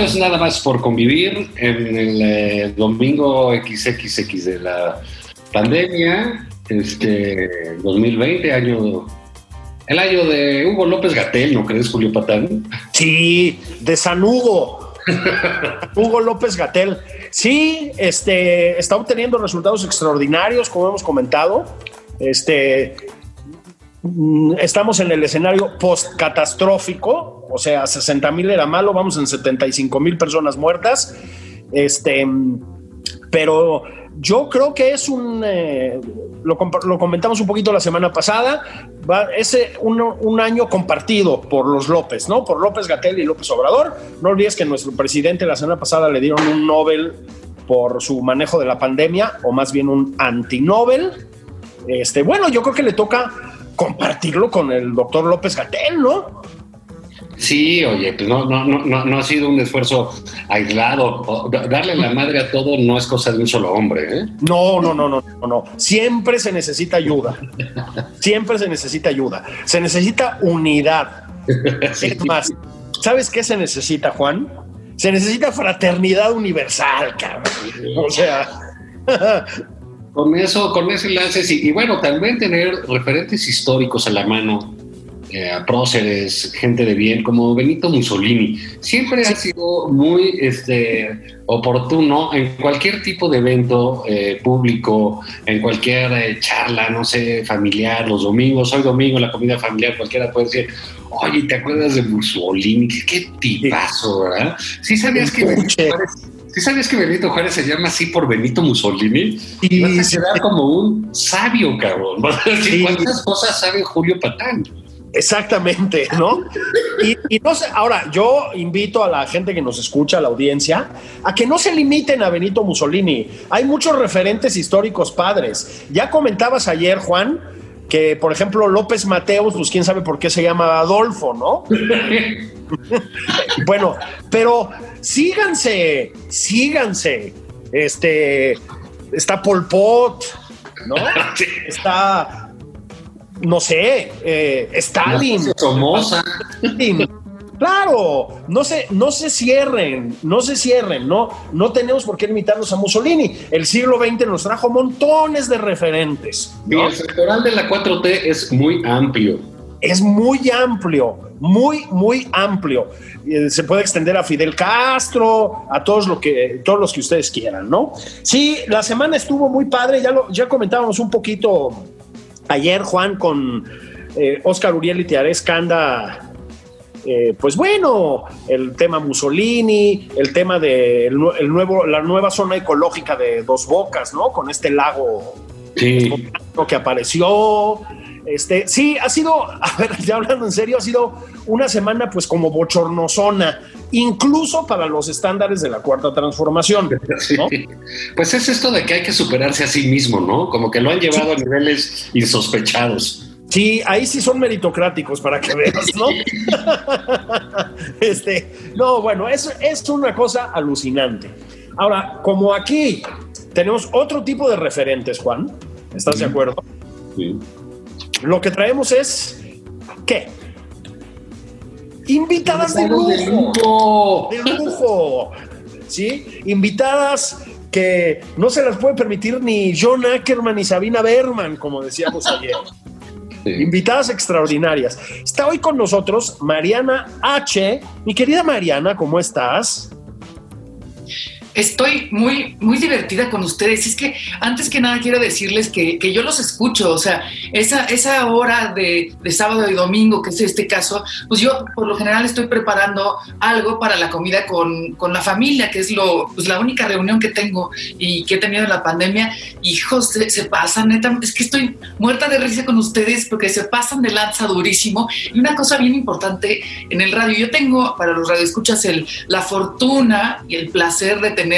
Esto es nada más por convivir en el eh, domingo XXX de la pandemia, este 2020, año, el año de Hugo López Gatel, ¿no crees, Julio Patán? Sí, de San Hugo. Hugo López Gatel. Sí, este, está obteniendo resultados extraordinarios, como hemos comentado. Este, estamos en el escenario post-catastrófico, o sea, 60 mil era malo, vamos en 75 mil personas muertas. Este, pero yo creo que es un, eh, lo, lo comentamos un poquito la semana pasada, va, es eh, un, un año compartido por los López, ¿no? Por López Gatel y López Obrador. No olvides que nuestro presidente la semana pasada le dieron un Nobel por su manejo de la pandemia, o más bien un anti-Nobel. Este, bueno, yo creo que le toca compartirlo con el doctor López Gatel, ¿no? Sí, oye, pues no, no, no, no, ha sido un esfuerzo aislado. Darle la madre a todo no es cosa de un solo hombre, ¿eh? No, no, no, no, no, no. Siempre se necesita ayuda. Siempre se necesita ayuda. Se necesita unidad. Es más, ¿sabes qué se necesita, Juan? Se necesita fraternidad universal, cabrón. O sea, Con eso, con ese lance, sí. Y bueno, también tener referentes históricos a la mano, eh, a próceres, gente de bien, como Benito Mussolini. Siempre ha sido muy este, oportuno en cualquier tipo de evento eh, público, en cualquier eh, charla, no sé, familiar, los domingos, hoy domingo, la comida familiar, cualquiera puede decir, oye, ¿te acuerdas de Mussolini? Qué, tipazo, ¿verdad? Sí sabías que ¿sí sabías que Benito Juárez se llama así por Benito Mussolini? Y vas a quedar como un sabio, cabrón. Vas a decir, Sí. ¿Cuántas cosas sabe Julio Patán? exactamente, ¿no? Y, y no sé, ahora yo invito a la gente que nos escucha, a la audiencia, a que no se limiten a Benito Mussolini. Hay muchos referentes históricos padres. Ya comentabas ayer, Juan, que por ejemplo López Mateos, pues quién sabe por qué se llama Adolfo, ¿no? Bueno, pero síganse, síganse. Este está Pol Pot, ¿no? Está, no sé, eh, Stalin. Somoza. Stalin. Claro, no se, no se cierren, no se cierren, no, no tenemos por qué limitarnos a Mussolini. El siglo XX nos trajo montones de referentes. Y ¿no? el sectoral de la 4T es muy amplio. es muy amplio, muy, muy amplio. Eh, Se puede extender a Fidel Castro, a todos, lo que, todos los que ustedes quieran, ¿no? Sí, la semana estuvo muy padre, ya, lo, ya comentábamos un poquito ayer, Juan, con eh, Oscar Uriel y Tiarés Canda. Eh, pues bueno, el tema Mussolini, el tema de el nue- el nuevo, la nueva zona ecológica de Dos Bocas, ¿no? Con este lago Sí. que apareció. Este, sí, ha sido, a ver, ya hablando en serio, ha sido una semana pues como bochornosona, incluso para los estándares de la cuarta transformación. Pues es esto de que hay que superarse a sí mismo, ¿no? Como que lo han llevado a niveles insospechados. Sí, ahí sí son meritocráticos para que veas, ¿no? este, no, bueno, es, es una cosa alucinante. Ahora, como aquí tenemos otro tipo de referentes, Juan, ¿estás de acuerdo? Sí. Lo que traemos es, ¿qué? Invitadas de lujo. De lujo. ¿Sí? Invitadas que no se las puede permitir ni John Ackerman ni Sabina Berman, como decíamos ayer. Invitadas extraordinarias. Está hoy con nosotros Mariana H. Mi querida Mariana, ¿cómo estás? Estoy muy, muy divertida con ustedes. Es que antes que nada quiero decirles que, yo los escucho. O sea, esa, esa hora de, sábado y domingo, que es este caso, pues yo por lo general estoy preparando algo para la comida con, la familia, que es lo, pues la única reunión que tengo y que he tenido en la pandemia. Hijos, se, se pasan, neta. Es que estoy muerta de risa con ustedes porque se pasan de lanza durísimo. Y una cosa bien importante en el radio, yo tengo para los radioescuchas el, la fortuna y el placer de tener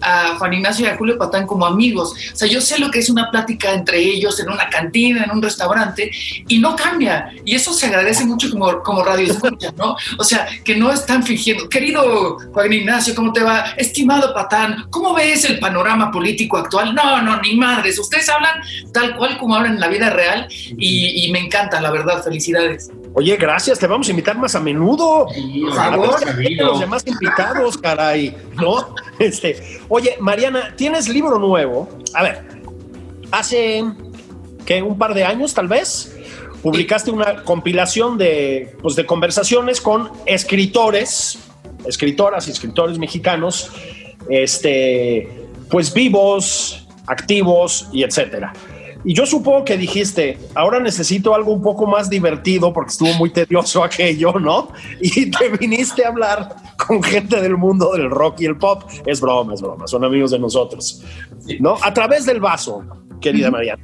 a Juan Ignacio y a Julio Patán como amigos. O sea, yo sé lo que es una plática entre ellos en una cantina, en un restaurante, y no cambia. Y eso se agradece mucho como, como radio escucha, ¿no? O sea, que no están fingiendo. Querido Juan Ignacio, ¿cómo te va? Estimado Patán, ¿cómo ves el panorama político actual? No, no, ni madres. Ustedes hablan tal cual como hablan en la vida real y, y me encanta, la verdad. Felicidades. Oye, gracias, te vamos a invitar más a menudo. por favor, los demás invitados, caray, ¿no? Este, oye, Mariana, tienes libro nuevo. A ver, hace que un par de años, tal vez, publicaste una compilación de, pues, de conversaciones con escritores, escritoras y escritores mexicanos, este, pues vivos, activos y etcétera. Y yo supongo que dijiste, ahora necesito algo un poco más divertido porque estuvo muy tedioso aquello, ¿no? Y te viniste a hablar con gente del mundo del rock y el pop. Es broma, es broma, son amigos de nosotros, ¿no? A través del vaso, querida Mariana.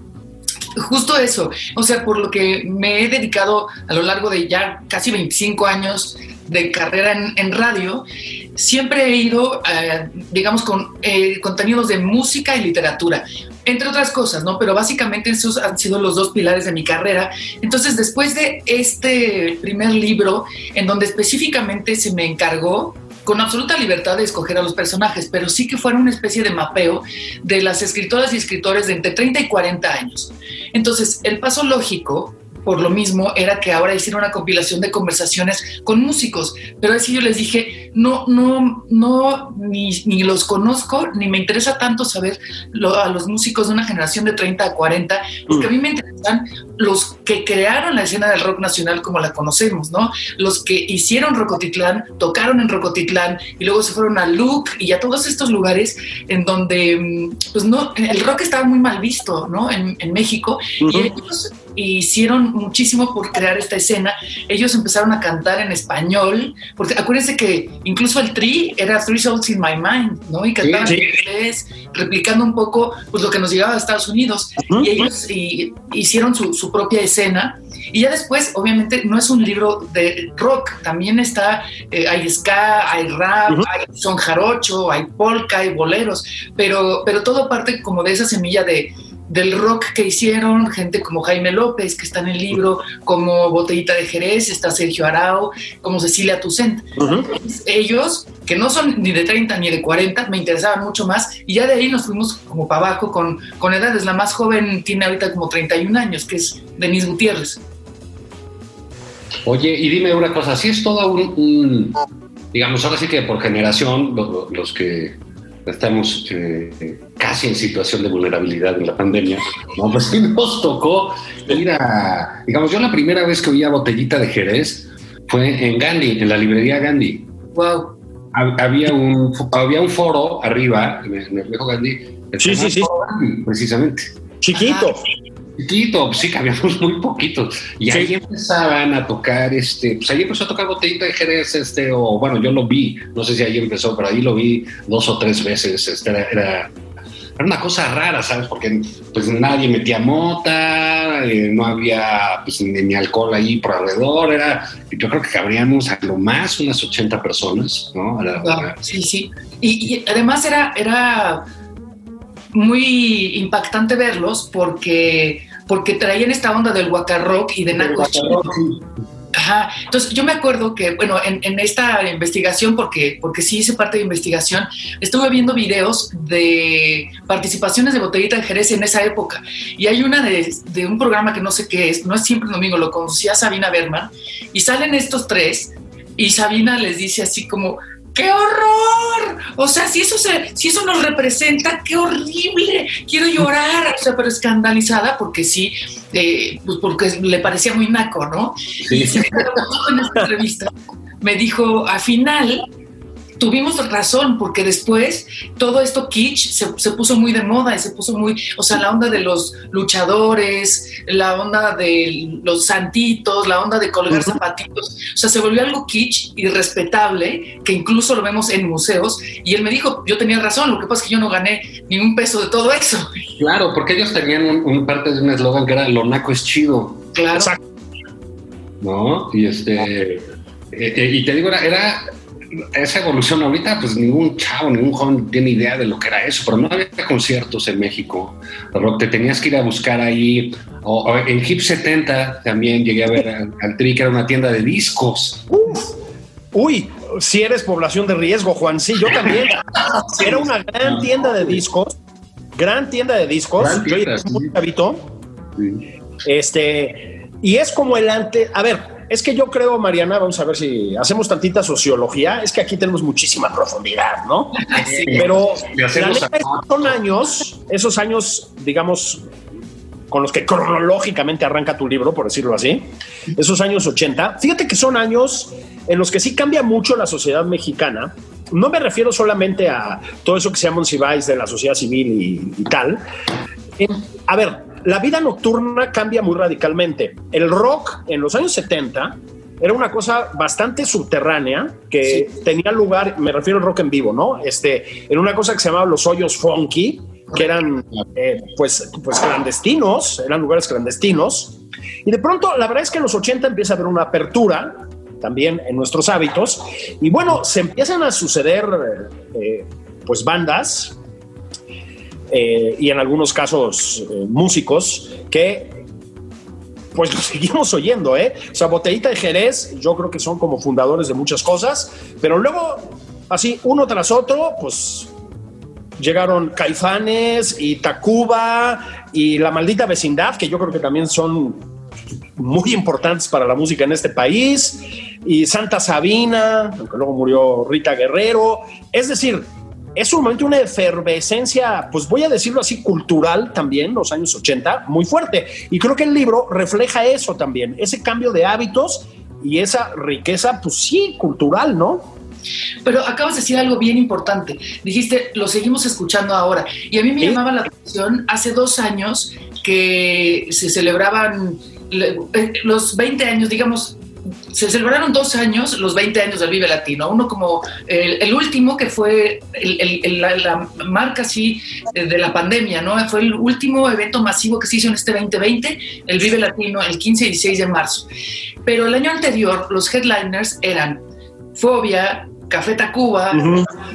Justo eso, o sea, por lo que me he dedicado a lo largo de ya casi 25 años de carrera en, radio, siempre he ido, eh, digamos, con eh, contenidos de música y literatura entre otras cosas, ¿no? Pero básicamente esos han sido los dos pilares de mi carrera. Entonces, después de este primer libro, en donde específicamente se me encargó con absoluta libertad de escoger a los personajes, pero sí que fuera una especie de mapeo de las escritoras y escritores de entre 30 y 40 años. Entonces, el paso lógico por lo mismo era que ahora hiciera una compilación de conversaciones con músicos. Pero así yo les dije, no, no, no, ni, ni los conozco, ni me interesa tanto saber a los músicos de una generación de 30 a 40, porque a mí me interesan los que crearon la escena del rock nacional como la conocemos, ¿no? Los que hicieron Rocotitlán, tocaron en Rocotitlán y luego se fueron a Luke y a todos estos lugares en donde, mm, pues no, el rock estaba muy mal visto, ¿no? En, México. Y ellos hicieron muchísimo por crear esta escena. Ellos empezaron a cantar en español, porque acuérdense que incluso el Tri era Three Souls in My Mind, ¿no? Y cantaban en inglés, replicando un poco pues, lo que nos llegaba de Estados Unidos. Y ellos hicieron su, propia escena. Y ya después, obviamente, no es un libro de rock, también está, eh, hay ska, hay rap, hay son jarocho, hay polka, hay boleros, pero, pero todo parte como de esa semilla de del rock que hicieron, gente como Jaime López, que está en el libro, como Botellita de Jerez, está Sergio Arao, como Cecilia Tucent. Ellos, que no son ni de 30 ni de 40, me interesaban mucho más, y ya de ahí nos fuimos como para abajo con, con edades. La más joven tiene ahorita como 31 años, que es Denise Gutiérrez. Oye, y dime una cosa, si es todo un, digamos, ahora sí que por generación, los que estamos eh, casi en situación de vulnerabilidad en la pandemia, ¿no? pues sí nos tocó ir a, digamos, yo la primera vez que oía Botellita de Jerez fue en Gandhi, en la librería Gandhi. Wow. Había un, había un foro arriba, en el viejo Gandhi, sí, sí, sí. precisamente. Chiquito. Chiquito, sí, cabíamos muy poquitos. Y ahí empezaban a tocar, este, pues ahí empezó a tocar Botellita de Jerez, este, o bueno, yo lo vi, no sé si ahí empezó, pero ahí lo vi dos o tres veces, este, era, era, una cosa rara, ¿sabes? Porque pues nadie metía mota, eh, no había pues, ni, alcohol ahí por alrededor, era, yo creo que cabríamos a lo más unas 80 personas, ¿no? sí, sí. Y, y además era, era muy impactante verlos porque, porque traían esta onda del Waka Rock y de Naco Ajá. Entonces, yo me acuerdo que, bueno, en, esta investigación, porque, porque sí hice parte de investigación, estuve viendo videos de participaciones de Botellita de Jerez en esa época. Y hay una de, de un programa que no sé qué es, no es siempre el domingo, lo conocía Sabina Berman, y salen estos tres Y Sabina les dice así como, ¡qué horror! O sea, si eso, se, si eso nos representa, ¡qué horrible! Quiero llorar, o sea, pero escandalizada porque sí, eh, pues porque le parecía muy naco, ¿no? Sí. Y se en esta entrevista. Me dijo, al final, tuvimos razón, porque después todo esto kitsch se, se, puso muy de moda y se puso muy, o sea, la onda de los luchadores, la onda de los santitos, la onda de colgar zapatitos, o sea, se volvió algo kitsch y respetable, que incluso lo vemos en museos, y él me dijo, yo tenía razón, lo que pasa es que yo no gané ni un peso de todo eso. Claro, porque ellos tenían un, un parte de un eslogan que era lo naco es chido. Claro. Exacto. ¿No? Y este, eh, eh, y te digo, era, era esa evolución ahorita, pues ningún chavo, ningún joven tiene idea de lo que era eso, pero no había conciertos en México. Rock, te tenías que ir a buscar ahí. O, o en Hip 70 también llegué a ver al, al Tri, que era una tienda de discos. Uf. Uy, si eres población de riesgo, Juan, sí, yo también. Era una gran tienda de discos, gran tienda de discos. Yo tienda, era muy sí. chavito. Sí. Este, y es como el ante. A ver, es que yo creo, Mariana, vamos a ver si hacemos tantita sociología. Es que aquí tenemos muchísima profundidad, ¿no? Sí. Pero la neta, son años, esos años, digamos, con los que cronológicamente arranca tu libro, por decirlo así, esos años 80. Fíjate que son años en los que sí cambia mucho la sociedad mexicana. No me refiero solamente a todo eso que se llama Cibáis de la sociedad civil y, y tal. Eh, a ver, la vida nocturna cambia muy radicalmente. El rock en los años 70 era una cosa bastante subterránea que tenía lugar, me refiero al rock en vivo, ¿no? Este, en una cosa que se llamaba los hoyos funky, que eran eh, pues, pues clandestinos, eran lugares clandestinos. Y de pronto, la verdad es que en los 80 empieza a haber una apertura también en nuestros hábitos. Y bueno, se empiezan a suceder eh, pues bandas eh, y en algunos casos eh, músicos que pues lo seguimos oyendo, ¿eh? O de Jerez, yo creo que son como fundadores de muchas cosas, pero luego, así, uno tras otro, pues llegaron Caifanes y Tacuba y La Maldita Vecindad, que yo creo que también son muy importantes para la música en este país, y Santa Sabina, aunque luego murió Rita Guerrero. Es decir, es un momento, una efervescencia, pues voy a decirlo así, cultural también, los años 80, muy fuerte. Y creo que el libro refleja eso también, ese cambio de hábitos y esa riqueza, pues sí, cultural, ¿no? Pero acabas de decir algo bien importante. Dijiste, lo seguimos escuchando ahora. Y a mí me llamaba la atención hace dos años que se celebraban le- eh, los 20 años, digamos, se celebraron dos años los 20 años del Vive Latino. Uno como el, el último que fue el- el- el- la, la marca así eh, de la pandemia, ¿no? Fue el último evento masivo que se hizo en este 2020, el Vive Latino, el 15 y 16 de marzo. Pero el año anterior los headliners eran Fobia, Café Tacuba,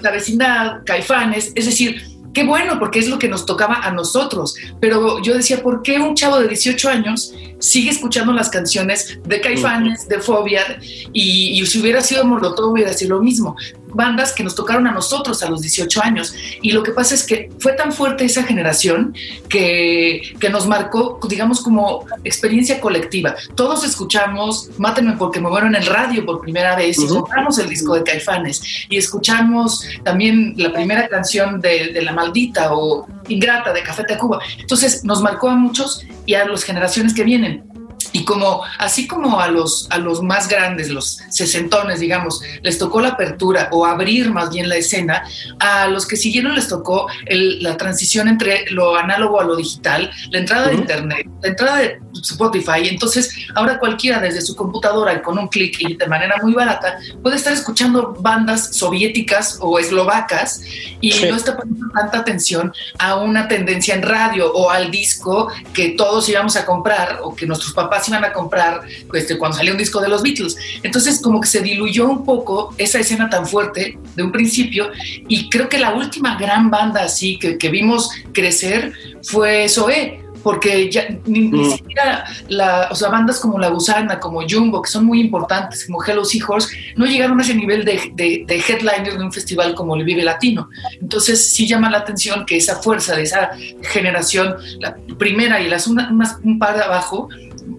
la vecindad, Caifanes, es decir, qué bueno porque es lo que nos tocaba a nosotros, pero yo decía, ¿por qué un chavo de 18 años sigue escuchando las canciones de Caifanes, de Fobia y, y si hubiera sido Molotov hubiera sido lo mismo? Bandas que nos tocaron a nosotros a los 18 años y lo que pasa es que fue tan fuerte esa generación que, que nos marcó, digamos, como experiencia colectiva. Todos escuchamos Mátenme porque me muero en el radio por primera vez y compramos el disco de Caifanes y escuchamos también la primera canción de, de La Maldita o Ingrata de Café Tacuba. Entonces nos marcó a muchos y a las generaciones que vienen. Y como, así como a los, a los más grandes, los sesentones, digamos, les tocó la apertura o abrir más bien la escena, a los que siguieron les tocó el- la transición entre lo análogo a lo digital, la entrada de. Internet, la entrada de Spotify. Entonces, ahora cualquiera desde su computadora y con un clic y de manera muy barata puede estar escuchando bandas soviéticas o eslovacas y Sí. no está poniendo tanta atención a una tendencia en radio o al disco que todos íbamos a comprar o que nuestros papás iban a comprar este, cuando salió un disco de los Beatles. Entonces como que se diluyó un poco esa escena tan fuerte de un principio y creo que la última gran banda así que, que vimos crecer fue Zoé. Porque ya ni, ni Mm. siquiera la, o sea, bandas como La Gusana, como Jumbo, que son muy importantes, como Hello Seahorse, no llegaron a ese nivel de, de, de headliner de un festival como el Vive Latino. Entonces sí llama la atención que esa fuerza de esa generación, la primera y las una, unas- un par de abajo,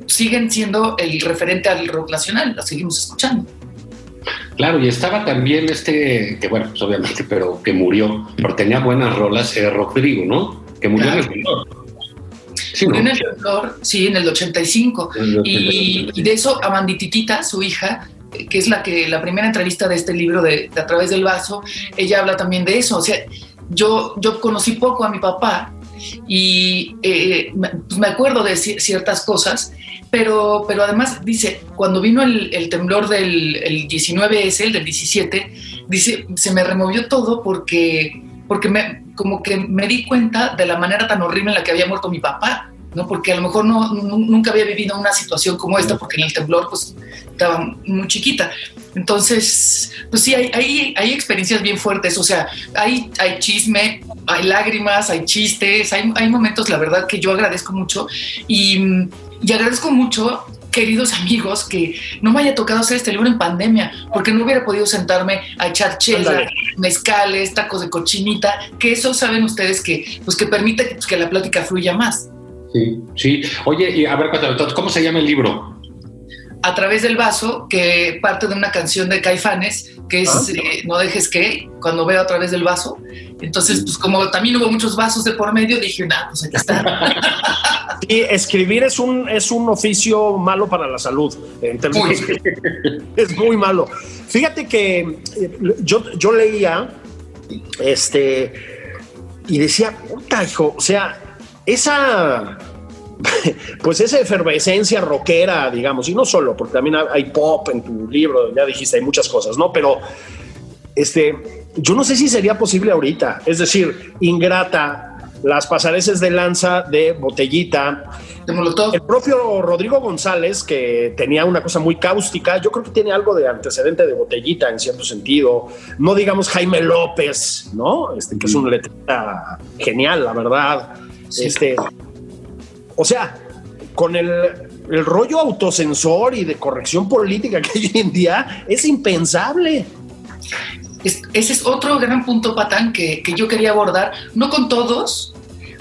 siguen siendo el referente al rock nacional, la seguimos escuchando. Claro, y estaba también este, que bueno, pues obviamente, pero que murió, pero tenía buenas rolas, eh, Rodrigo, ¿no? Que murió Claro. en el temblor. Sí, Murió ¿no? en el temblor, sí, en el 85. En el Y, 85, y de eso, Amandititita, su hija, que es la que la primera entrevista de este libro de, de A través del vaso, ella habla también de eso. O sea, yo, yo conocí poco a mi papá y eh, me, pues me acuerdo de ci- ciertas cosas, pero, pero además dice, cuando vino el, el temblor del el 19S, el del 17, dice, se me removió todo porque, porque me, como que me di cuenta de la manera tan horrible en la que había muerto mi papá. ¿No? Porque a lo mejor no, nu- nunca había vivido una situación como esta, porque en el temblor pues estaba muy chiquita. Entonces, pues sí, hay, hay, hay experiencias bien fuertes, o sea, hay, hay chisme, hay lágrimas, hay chistes, hay, hay momentos, la verdad, que yo agradezco mucho y, y agradezco mucho queridos amigos, que no me haya tocado hacer este libro en pandemia, porque no hubiera podido sentarme a echar chela, mezcales, tacos de cochinita, que eso saben ustedes que, pues, que permite que, pues, que la plática fluya más. Sí, sí. Oye, y a ver, cuéntame, ¿cómo se llama el libro? a través del vaso, que parte de una canción de Caifanes, que es Ah. eh, No dejes que, cuando veo a través del vaso. Entonces, pues como también hubo muchos vasos de por medio, dije, nah, pues aquí está. Sí, escribir es un, es un oficio malo para la salud. En términos es muy malo. Fíjate que eh, yo, yo leía este y decía, puta, hijo, o sea, esa pues esa efervescencia rockera, digamos, y no solo, porque también hay pop en tu libro, ya dijiste, hay muchas cosas, ¿no? Pero este, yo no sé si sería posible ahorita, es decir, ingrata, las pasareces de lanza de botellita, De el propio Rodrigo González, que tenía una cosa muy cáustica, yo creo que tiene algo de antecedente de botellita en cierto sentido. No digamos Jaime López, ¿no? Este, que es un letrista genial, la verdad. Sí. Este, o sea, con el, el rollo autocensor y de corrección política que hay hoy en día, es impensable. Es- ese es otro gran punto, Patán, que, que yo quería abordar, no con todos,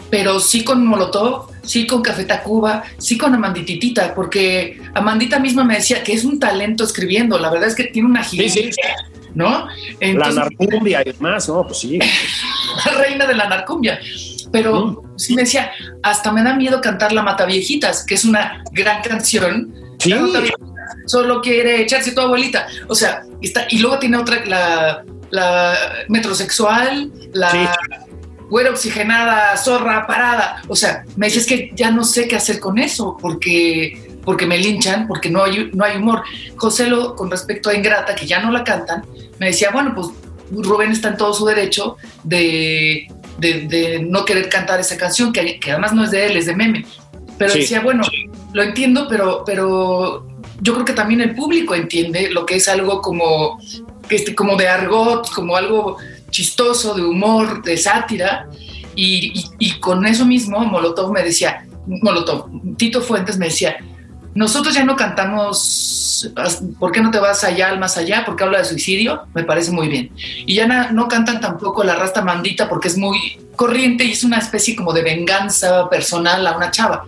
pero sí con Molotov, sí con Café Tacuba, sí con Amandititita, porque Amandita misma me decía que es un talento escribiendo, la verdad es que tiene una Sí, agilidad, sí. ¿no? La narcumbia y demás, ¿no? Pues sí. la reina de la narcumbia. Pero sí me decía, hasta me da miedo cantar La Mataviejitas, que es una gran canción. Sí. Solo quiere echarse tu abuelita. O sea, está, y luego tiene otra, la, la metrosexual, la Sí. güera oxigenada, zorra parada. O sea, me dices que ya no sé qué hacer con eso, porque, porque me linchan, porque no hay, no hay humor. José, lo, con respecto a Ingrata, que ya no la cantan, me decía, bueno, pues Rubén está en todo su derecho de, de, de no querer cantar esa canción, que, que además no es de él, es de meme. Pero Sí. decía, bueno, lo entiendo, pero, pero yo creo que también el público entiende lo que es algo como, que este, como de argot, como algo chistoso, de humor, de sátira. Y, y- y con eso mismo, Molotov me decía, Molotov, Tito Fuentes me decía, nosotros ya no cantamos, ¿por qué no te vas allá al más allá? Porque habla de suicidio, me parece muy bien. Y ya na- no cantan tampoco la rasta mandita porque es muy corriente y es una especie como de venganza personal a una chava.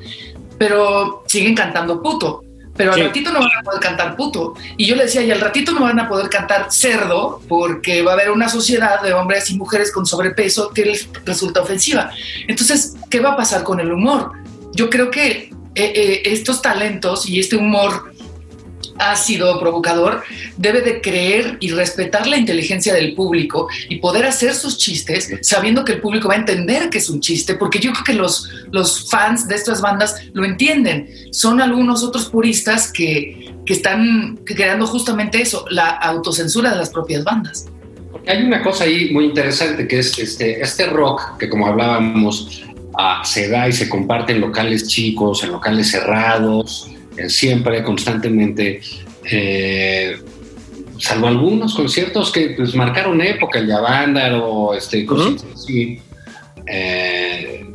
Pero siguen cantando puto. Pero al ratito no van a poder cantar puto. Y yo le decía, y al ratito no van a poder cantar cerdo porque va a haber una sociedad de hombres y mujeres con sobrepeso que les resulta ofensiva. Entonces, ¿qué va a pasar con el humor? Yo creo que eh, eh, estos talentos y este humor ácido, provocador, debe de creer y respetar la inteligencia del público y poder hacer sus chistes sabiendo que el público va a entender que es un chiste, porque yo creo que los, los fans de estas bandas lo entienden. Son algunos otros puristas que, que están creando justamente eso, la autocensura de las propias bandas. Hay una cosa ahí muy interesante que es este, este rock que como hablábamos ah, se da y se comparte en locales chicos, en locales cerrados, eh, siempre, constantemente, eh, salvo algunos conciertos que pues, marcaron época, el Yavándar o este, cositas así, eh,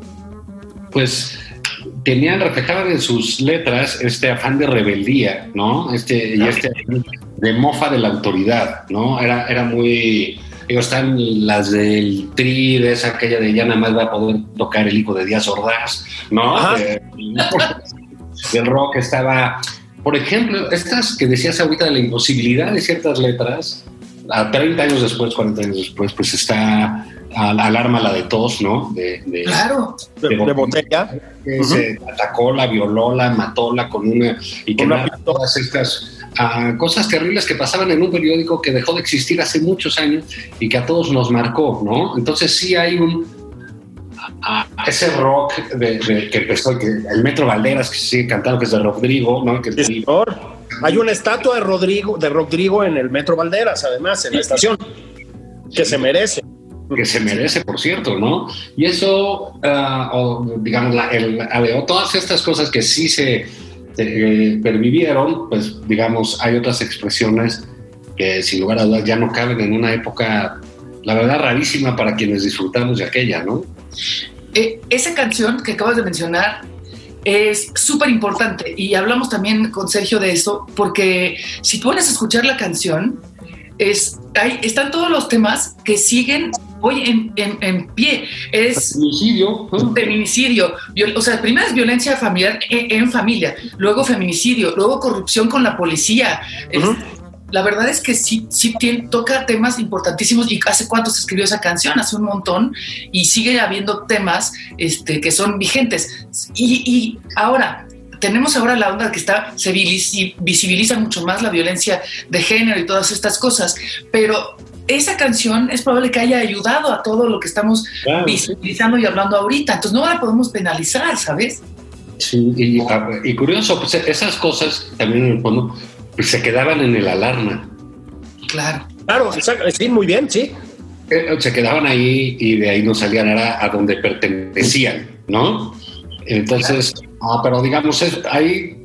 pues tenían, reflejaban en sus letras este afán de rebeldía, ¿no? Este, y este afán de mofa de la autoridad, ¿no? Era, era muy... Digo, están las del tri, de esa aquella de ya nada más va a poder tocar el hijo de Díaz Ordaz, ¿no? Ajá. De- del rock estaba por ejemplo, estas que decías ahorita de la imposibilidad de ciertas letras, a 30 años después, 40 años después, pues está alarma la de tos, ¿no? De, claro. De, botella. Que se atacó, la violó, la mató, la con una... Y que todas estas cosas terribles que pasaban en un periódico que dejó de existir hace muchos años y que a todos nos marcó, ¿no? Entonces sí hay un... A, ese rock de, que empezó, que el Metro Valderas, que sigue cantando, que es de Rodrigo, ¿no? Que Hay una estatua de Rodrigo, de Rodrigo en el Metro Valderas, además, en la estación, que se merece que se merece, por cierto, ¿no? Y eso, ah, digamos, la, el, todas estas cosas que sí se eh, pervivieron, pues digamos, hay otras expresiones que sin lugar a dudas ya no caben en una época, la verdad, rarísima para quienes disfrutamos de aquella, ¿no? Eh, esa canción que acabas de mencionar es súper importante y hablamos también con Sergio de eso, porque si tú a escuchar la canción, es, hay, están todos los temas que siguen hoy en, pie. Es feminicidio. Feminicidio. O sea, primero es violencia familiar en, familia, luego feminicidio, luego corrupción con la policía. la verdad es que sí, sí toca temas importantísimos y hace cuánto se escribió esa canción, hace un montón, y sigue habiendo temas este, que son vigentes. Y, y ahora, tenemos ahora la onda que está, se visibiliza mucho más la violencia de género y todas estas cosas, pero esa canción es probable que haya ayudado a todo lo que estamos visibilizando y hablando ahorita, entonces no la podemos penalizar, ¿sabes? Sí, y, curioso, pues esas cosas también en el fondo pues, se quedaban en el alarma. Claro. Claro, sí, muy bien, sí. Eh, se quedaban ahí y de ahí no salían a donde pertenecían, ¿no? Entonces, Ah, pero digamos, hay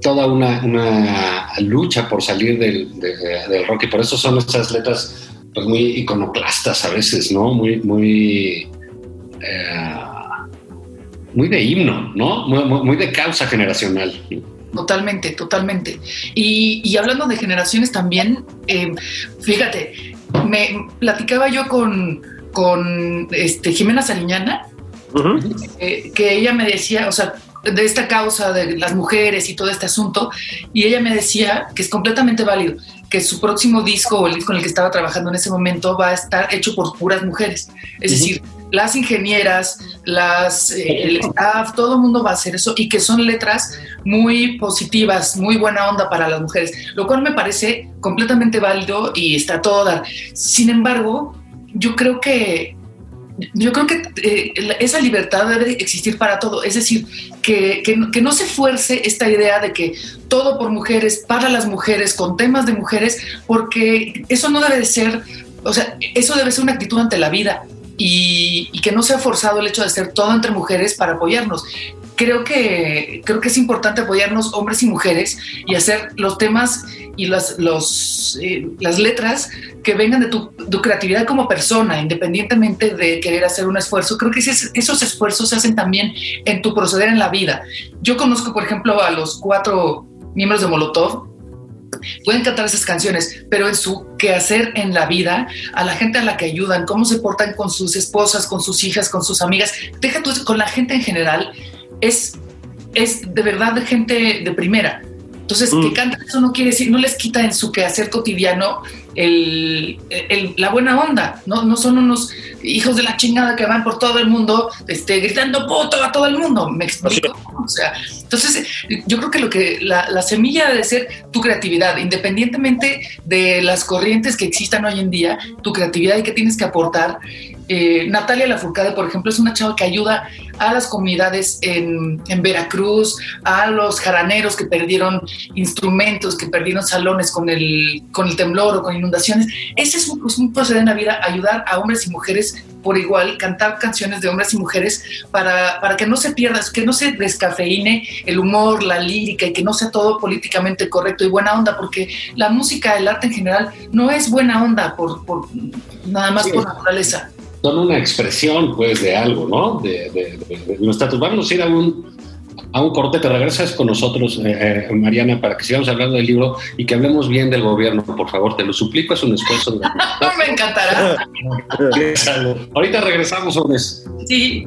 toda una, lucha por salir del, rock y por eso son estas letras pues, muy iconoclastas a veces, ¿no? Muy, muy, eh, muy de himno, ¿no? Muy, de causa generacional. Totalmente, totalmente. Y, hablando de generaciones también, eh, fíjate, me platicaba yo con, con este, Jimena Sariñana, eh, que ella me decía, o sea, de esta causa de las mujeres y todo este asunto, y ella me decía que es completamente válido, que su próximo disco o el disco en el que estaba trabajando en ese momento va a estar hecho por puras mujeres. Es decir, las ingenieras, las, eh, el staff, todo el mundo va a hacer eso y que son letras muy positivas, muy buena onda para las mujeres, lo cual me parece completamente válido y está todo dar. Sin embargo, yo creo que yo creo que eh, esa libertad debe existir para todo, es decir, que, que, no se fuerce esta idea de que todo por mujeres, para las mujeres, con temas de mujeres, porque eso no debe de ser, o sea, eso debe ser una actitud ante la vida y, y que no sea forzado el hecho de ser todo entre mujeres para apoyarnos creo que, creo que es importante apoyarnos hombres y mujeres y hacer los temas y las, los, eh, las letras que vengan de tu, creatividad como persona, independientemente de querer hacer un esfuerzo. Creo que esos esfuerzos se hacen también en tu proceder en la vida. Yo conozco, por ejemplo, a los cuatro miembros de Molotov, pueden cantar esas canciones, pero en su quehacer en la vida, a la gente a la que ayudan, cómo se portan con sus esposas, con sus hijas, con sus amigas, deja tú con la gente en general, es, es de verdad de gente de primera. Entonces, que mm. cantan eso no quiere decir, no les quita en su quehacer cotidiano el, la buena onda, ¿no? No son unos hijos de la chingada que van por todo el mundo este, gritando puto a todo el mundo, ¿me explico? O sea, entonces yo creo que lo que la, la, semilla debe ser tu creatividad, independientemente de las corrientes que existan hoy en día, tu creatividad y qué tienes que aportar eh, Natalia Lafourcade, por ejemplo, es una chava que ayuda a las comunidades en, Veracruz, a los jaraneros que perdieron instrumentos, que perdieron salones con el, con el temblor o con inundaciones. Ese es un, un proceder en la vida, ayudar a hombres y mujeres por igual, cantar canciones de hombres y mujeres para, para que no se pierda, que no se descafeine el humor, la lírica y que no sea todo políticamente correcto y buena onda, porque la música, el arte en general, no es buena onda por, por nada más por naturaleza son una expresión, pues, de algo, ¿no? De, de, de, estatus. Vamos a ir a un, a un corte. Te regresas con nosotros, eh, eh, Mariana, para que sigamos hablando del libro y que hablemos bien del gobierno, por favor. Te lo suplico, es un esfuerzo. De... Me encantará. Ahorita regresamos, hombres. Sí.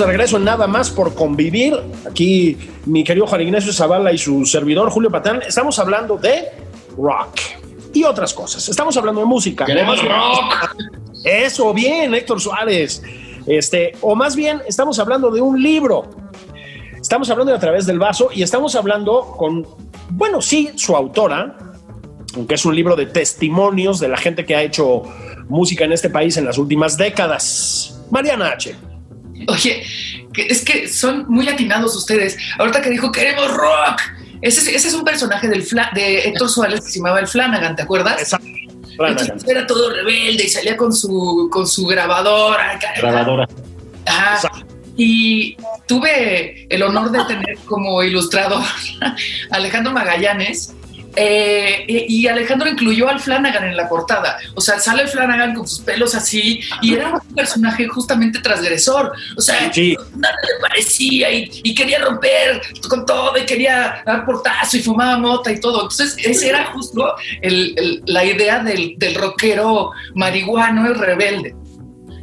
De regreso en Nada más por convivir. Aquí mi querido Juan Ignacio Zavala y su servidor Julio Patán. Estamos hablando de rock y otras cosas. Estamos hablando de música. ¡Queremos rock! Eso, bien, Héctor Suárez. Este, o más bien, estamos hablando de un libro. Estamos hablando de A través del vaso y estamos hablando con, bueno, sí, su autora, aunque es un libro de testimonios de la gente que ha hecho música en este país en las últimas décadas. Mariana H. Oye, es que son muy atinados ustedes. Ahorita que dijo queremos rock. Ese, es- ese es un personaje del Fla- de Héctor Suárez que se llamaba el Flanagan, ¿te acuerdas? Exacto. Era todo rebelde y salía con su, con su grabadora. Grabadora. Exacto. Y tuve el honor de tener como ilustrador a Alejandro Magallanes. Eh, y Alejandro incluyó al Flanagan en la portada. O sea, sale Flanagan con sus pelos así y era un personaje justamente transgresor. O sea, Sí. nada le parecía y, y quería romper con todo y quería dar portazo y fumaba mota y todo. Entonces, esa era justo el- el- la idea del, del rockero marihuano y rebelde.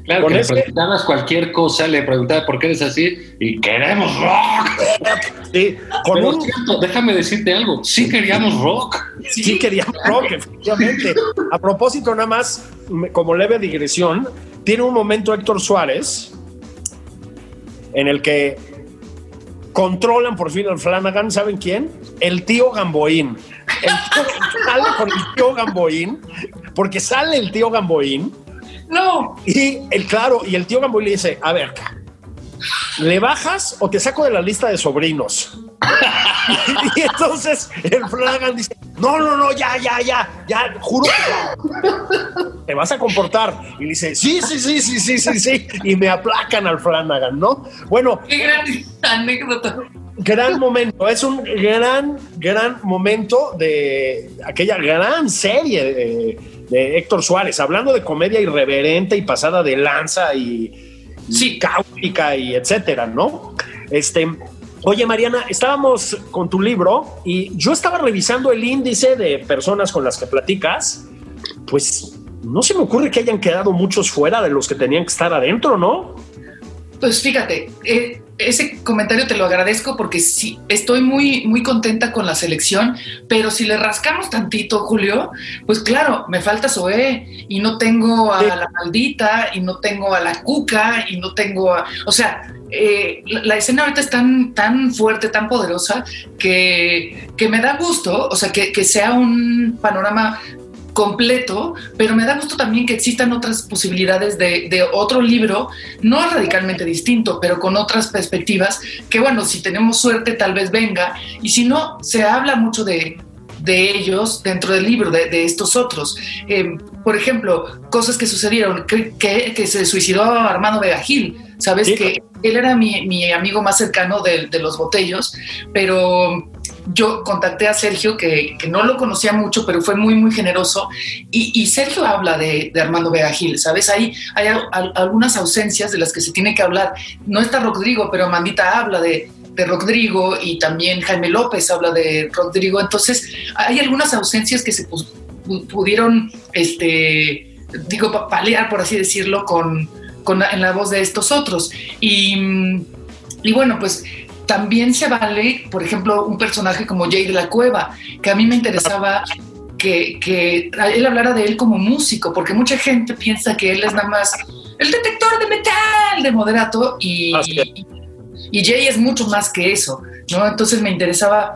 Claro, Con que ese- le preguntabas cualquier cosa, le preguntaba por qué eres así y queremos rock. Sí, con Pero un, es cierto, déjame decirte algo, sí queríamos rock. Sí, queríamos rock, efectivamente. A propósito, nada más, me- como leve digresión, tiene un momento Héctor Suárez en el que controlan por fin al Flanagan, ¿saben quién? El tío Gamboín. El tío- sale con el tío Gamboín, porque sale el tío Gamboín No, y el claro, y el tío Gamboín le dice, a ver, ¿le bajas o te saco de la lista de sobrinos? y entonces el Flanagan dice, no, no, no, ya, ya, ya, ya, juro que te vas a comportar. Y dice, sí, sí, sí, sí, sí, sí, sí. Y me aplacan al Flanagan, ¿no? Bueno, qué gran anécdota. gran momento, es un gran, gran momento de aquella gran serie de, de Héctor Suárez, hablando de comedia irreverente y pasada de lanza y, Sí. y etcétera, ¿no? Este, oye Mariana, estábamos con tu libro y yo estaba revisando el índice de personas con las que platicas, pues no se me ocurre que hayan quedado muchos fuera de los que tenían que estar adentro, ¿no? Pues fíjate, eh, ese comentario te lo agradezco porque sí, estoy muy, muy contenta con la selección, pero si le rascamos tantito, Julio, pues claro, me falta Zoé y no tengo a Sí. la maldita y no tengo a la cuca y no tengo a... O sea, eh, la, la escena ahorita es tan, tan fuerte, tan poderosa, que, que me da gusto, o sea, que, que sea un panorama completo, pero me da gusto también que existan otras posibilidades de, otro libro, no radicalmente distinto, pero con otras perspectivas, que bueno, si tenemos suerte tal vez venga, y si no, se habla mucho de, de ellos dentro del libro, de, de estos otros. Eh, por ejemplo, cosas que sucedieron, que, que, que se suicidó Armando Vega Gil, ¿sabes? Sí. Que él era mi, mi amigo más cercano de, de los botellos, pero yo contacté a Sergio, que, que, no lo conocía mucho, pero fue muy, muy generoso. Y, y Sergio habla de, de, Armando Vega Gil, ¿sabes? Hay, hay a, a, algunas ausencias de las que se tiene que hablar. No está Rodrigo, pero Mandita habla de, de Rodrigo y también Jaime López habla de Rodrigo. Entonces, hay algunas ausencias que se pudieron, este, digo, paliar, por así decirlo, con, con la, en la voz de estos otros. Y, y bueno, pues también se vale, por ejemplo, un personaje como Jay de la Cueva, que a mí me interesaba que, que, él hablara de él como músico, porque mucha gente piensa que él es nada más el detector de metal de Moderato y, y, y Jay es mucho más que eso, ¿no? Entonces me interesaba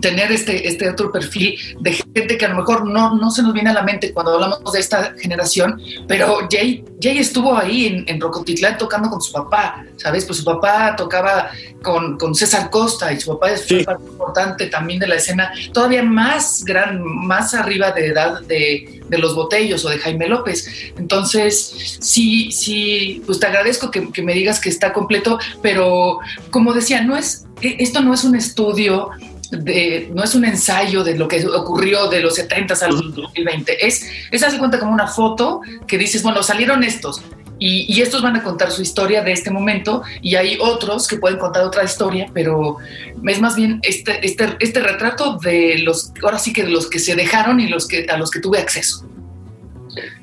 tener este, este otro perfil de gente que a lo mejor no, no se nos viene a la mente cuando hablamos de esta generación, pero Jay, Jay estuvo ahí en, en Rocotitlán tocando con su papá, ¿sabes? Pues su papá tocaba con, con César Costa y su papá es Sí. parte importante también de la escena, todavía más gran, más arriba de edad de, de los Botellos o de Jaime López. Entonces, sí, sí, pues te agradezco que, que me digas que está completo, pero como decía, no es, e- esto no es un estudio de, no es un ensayo de lo que ocurrió de los 70 al 2020. Es, es hace cuenta como una foto que dices, bueno, salieron estos. Y, y estos van a contar su historia de este momento y hay otros que pueden contar otra historia, pero es más bien este, este, este retrato de los, ahora sí que de los que se dejaron y los que, a los que tuve acceso.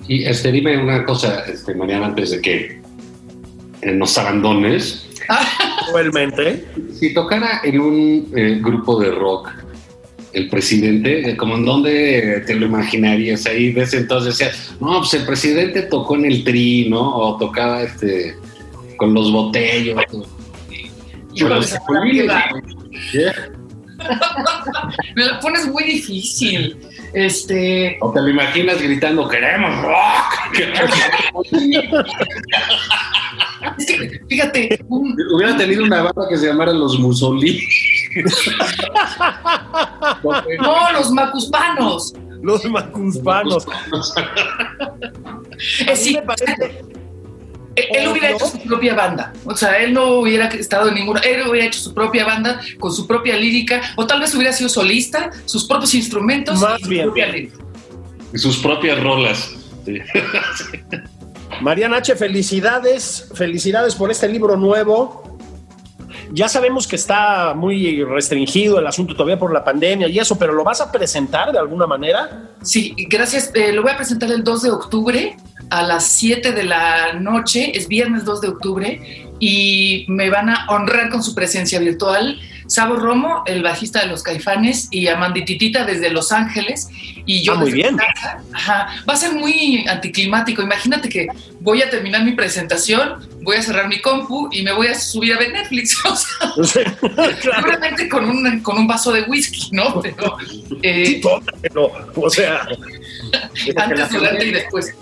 Y este, dime una cosa, este, Mariana, antes de que eh, nos abandones. Igualmente. Si tocara en un eh, grupo de rock el presidente, eh, como en dónde te lo imaginarías ahí, ves entonces decías, no, pues el presidente tocó en el tri, ¿no? O tocaba este con los botellos. Híjole, Con los. Me la pones muy difícil. Este, O te lo imaginas gritando, queremos rock. es que, fíjate, un- Hubiera tenido una banda que se llamara Los Mussolini. no, los macuspanos. Los macuspanos. Eh, sí, parece- él él hubiera hecho su propia banda. O sea, él no hubiera estado en ninguna. Él hubiera hecho su propia banda con su propia lírica. O tal vez hubiera sido solista, sus propios instrumentos Más y su bien. propia lírica. Y sus propias rolas. Sí. Mariana H., felicidades, felicidades por este libro nuevo. Ya sabemos que está muy restringido el asunto todavía por la pandemia y eso, pero ¿lo vas a presentar de alguna manera? Sí, gracias. Eh, lo voy a presentar el 2 de octubre a las 7 de la noche. Es viernes 2 de octubre y me van a honrar con su presencia virtual. Sabo Romo, el bajista de los Caifanes, y Amandititita desde Los Ángeles. Y yo Ah, muy bien. casa. Ajá. Va a ser muy anticlimático. Imagínate que voy a terminar mi presentación, voy a cerrar mi compu y me voy a subir a ver Netflix. O sea, claro, seguramente con un, con un vaso de whisky, ¿no? Pero eh, pero, o sea, antes, durante y después.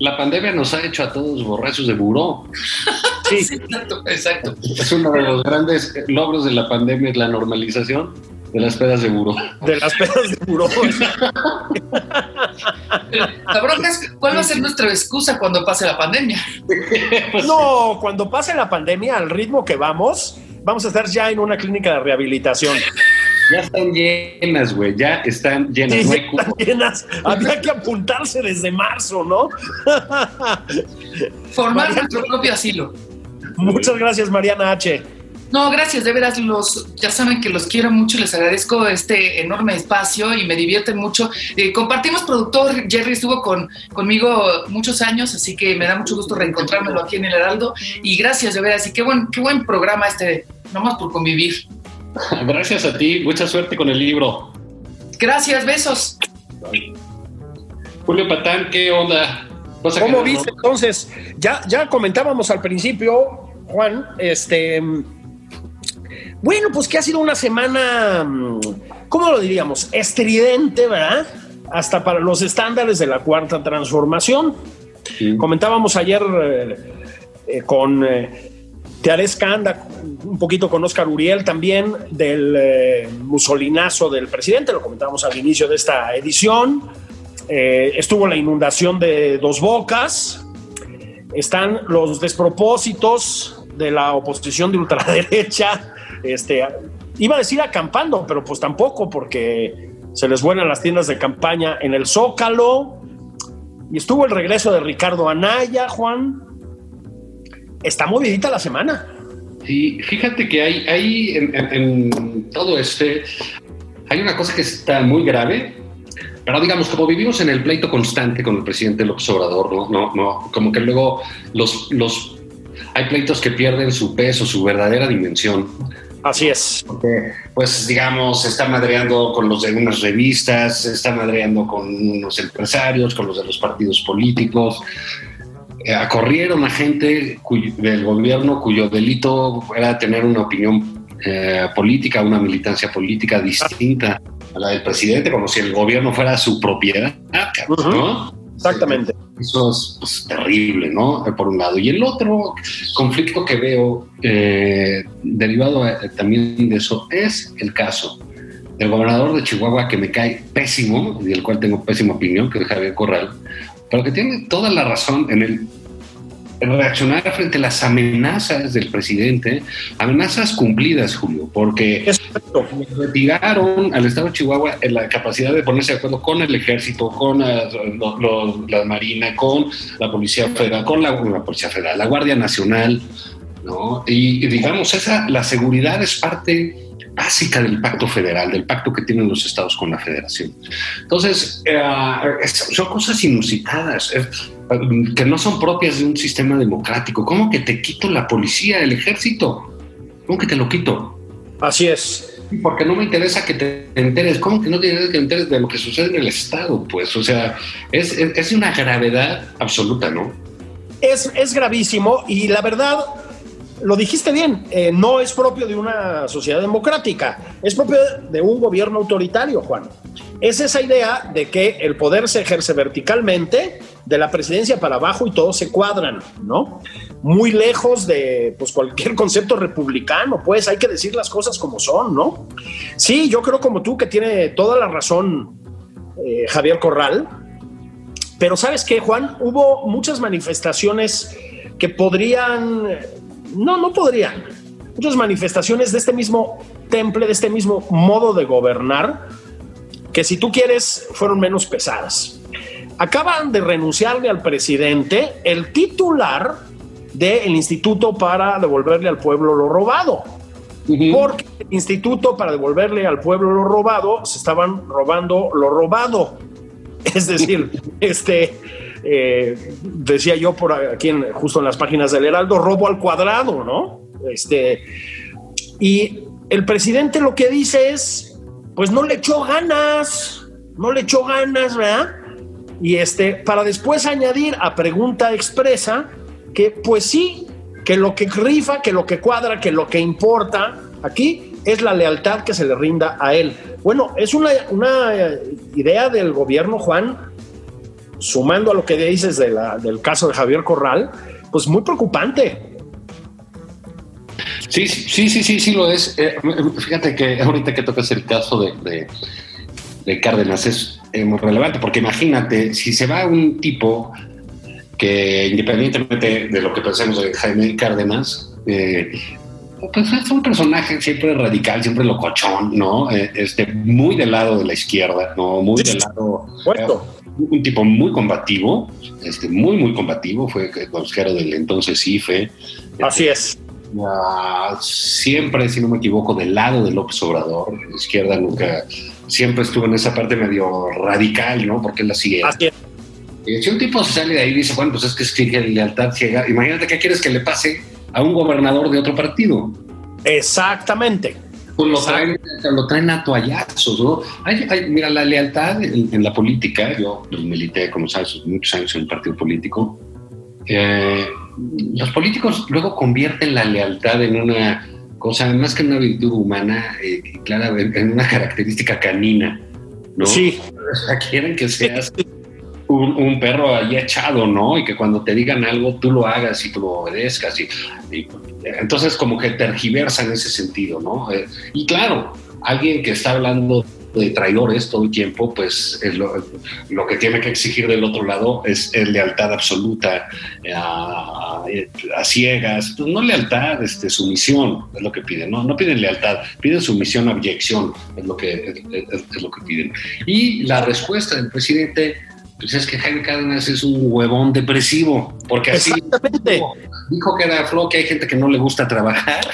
La pandemia nos ha hecho a todos borrachos de buró. sí, Sí, exacto, exacto. Es uno de los grandes logros de la pandemia, es la normalización de las pedas de buró. de las pedas de buró. La bronca es cuál va a ser nuestra excusa cuando pase la pandemia. No, cuando pase la pandemia, al ritmo que vamos, vamos a estar ya en una clínica de rehabilitación. Ya están llenas, güey, ya están llenas. Sí, No hay cupo. están llenas. Había que apuntarse desde marzo, ¿no? Formar Mariana. nuestro propio asilo. Muchas gracias, Mariana H. No, gracias, de veras, los, ya saben que los quiero mucho, les agradezco este enorme espacio y me divierte mucho. Eh, compartimos productor, Jerry estuvo con, conmigo muchos años, así que me da mucho gusto reencontrármelo aquí en el Heraldo. Y gracias, de veras, y qué buen, qué buen programa este, nomás por convivir. Gracias a ti, mucha suerte con el libro. Gracias, besos. Julio Patán, ¿qué onda? ¿Cómo quedar, viste? no? Entonces, ya, ya comentábamos al principio, Juan, este. Bueno, pues que ha sido una semana, mm, ¿cómo lo diríamos? Estridente, ¿verdad? Hasta para los estándares de la cuarta transformación. Sí. Comentábamos ayer eh, eh, con eh, Teares Canda, un poquito con Oscar Uriel también, del eh, musolinazo del presidente, lo comentábamos al inicio de esta edición. Eh, estuvo la inundación de Dos Bocas, están los despropósitos de la oposición de ultraderecha. Este, iba a decir acampando, pero pues tampoco, porque se les vuelan las tiendas de campaña en el Zócalo. Y estuvo el regreso de Ricardo Anaya, Juan. Está movidita la semana. Sí, fíjate que hay, hay en, en- en todo este, hay una cosa que está muy grave, pero digamos, como vivimos en el pleito constante con el presidente López Obrador, no, no, no, como que luego los, los, hay pleitos que pierden su peso, su verdadera dimensión. Así es. Porque, pues, digamos, está madreando con los de unas revistas, está madreando con unos empresarios, con los de los partidos políticos. Eh, acorrieron a gente cuyo- del gobierno cuyo delito era tener una opinión eh, política, una militancia política distinta a la del presidente, como si el gobierno fuera su propiedad, ¿no? Exactamente. Eso es pues, terrible, ¿no? Por un lado. Y el otro conflicto que veo eh, derivado eh, también de eso es el caso del gobernador de Chihuahua que me cae pésimo y del cual tengo pésima opinión, que es Javier Corral, pero que tiene toda la razón en el reaccionar frente a las amenazas del presidente, amenazas cumplidas, Julio, porque retiraron al Estado de Chihuahua la capacidad de ponerse de acuerdo con el ejército, con la, la Marina, con la Policía Federal, con la, Policía Federal, la Guardia Nacional, ¿no? Y, y digamos, esa, la seguridad es parte básica del pacto federal, del pacto que tienen los estados con la federación. Entonces, eh, son cosas inusitadas, eh, que no son propias de un sistema democrático. ¿Cómo que te quito la policía, el ejército? ¿Cómo que te lo quito? Así es. Porque no me interesa que te enteres. ¿Cómo que no te interesa que te enteres de lo que sucede en el Estado? Pues, o sea, es, es, una gravedad absoluta, ¿no? Es, es gravísimo y la verdad, lo dijiste bien, eh, no es propio de una sociedad democrática, es propio de un gobierno autoritario, Juan. Es esa idea de que el poder se ejerce verticalmente, de la presidencia para abajo y todos se cuadran, ¿no? Muy lejos de pues, cualquier concepto republicano, pues hay que decir las cosas como son, ¿no? Sí, yo creo como tú que tiene toda la razón eh, Javier Corral, pero sabes qué, Juan, hubo muchas manifestaciones que podrían no, no podrían. Muchas manifestaciones de este mismo temple, de este mismo modo de gobernar, que si tú quieres fueron menos pesadas. Acaban de renunciarle al presidente el titular del Instituto para devolverle al pueblo lo robado. Porque el Instituto para devolverle al pueblo lo robado se estaban robando lo robado. Es decir, este eh, decía yo por aquí, justo en las páginas del Heraldo, robo al cuadrado, ¿no? Este, y el presidente lo que dice es, pues no le echó ganas, no le echó ganas, ¿verdad? Y este, para después añadir a pregunta expresa que, pues sí, que lo que rifa, que lo que cuadra, que lo que importa aquí es la lealtad que se le rinda a él. Bueno, es una idea del gobierno, Juan, sumando a lo que dices de la, del caso de Javier Corral, pues muy preocupante. Sí, sí, sí, sí, sí lo es. Eh, fíjate que ahorita que tocas el caso de, de, Cárdenas es muy relevante, porque imagínate, si se va un tipo que independientemente de lo que pensemos de Jaime Cárdenas, eh, pues es un personaje siempre radical, siempre locochón, ¿no? Eh, este, muy del lado de la izquierda, ¿no? Muy del lado un tipo muy combativo, este, muy, muy combativo, fue consejero del entonces IFE. Así es. siempre, si no me equivoco, del lado de López Obrador, la izquierda nunca, siempre estuvo en esa parte medio radical, ¿no? Porque él la sigue. Así es. Y si un tipo sale de ahí y dice, bueno, pues es que es que lealtad ciega, imagínate qué quieres que le pase a un gobernador de otro partido. Exactamente. Pues lo traen, lo traen a toallazos, ¿no? mira, la lealtad en, la política, yo milité, como sabes, muchos años en el partido político. Eh, los políticos luego convierten la lealtad en una cosa, más que una virtud humana, eh, clara, en una característica canina, ¿no? Sí. O sea, quieren que seas un, perro ahí echado, ¿no? Y que cuando te digan algo tú lo hagas y tú lo obedezcas. Y, entonces como que tergiversa en ese sentido, ¿no? Eh, y claro, alguien que está hablando de traidores todo el tiempo, pues lo, que tiene que exigir del otro lado es, lealtad absoluta a, ciegas, pues no lealtad, este, sumisión es lo que piden, no, no piden lealtad, piden sumisión, abyección es lo que es lo que piden. Y la respuesta del presidente pues es que Jaime Cárdenas es un huevón depresivo, porque así dijo, que era flow, que hay gente que no le gusta trabajar.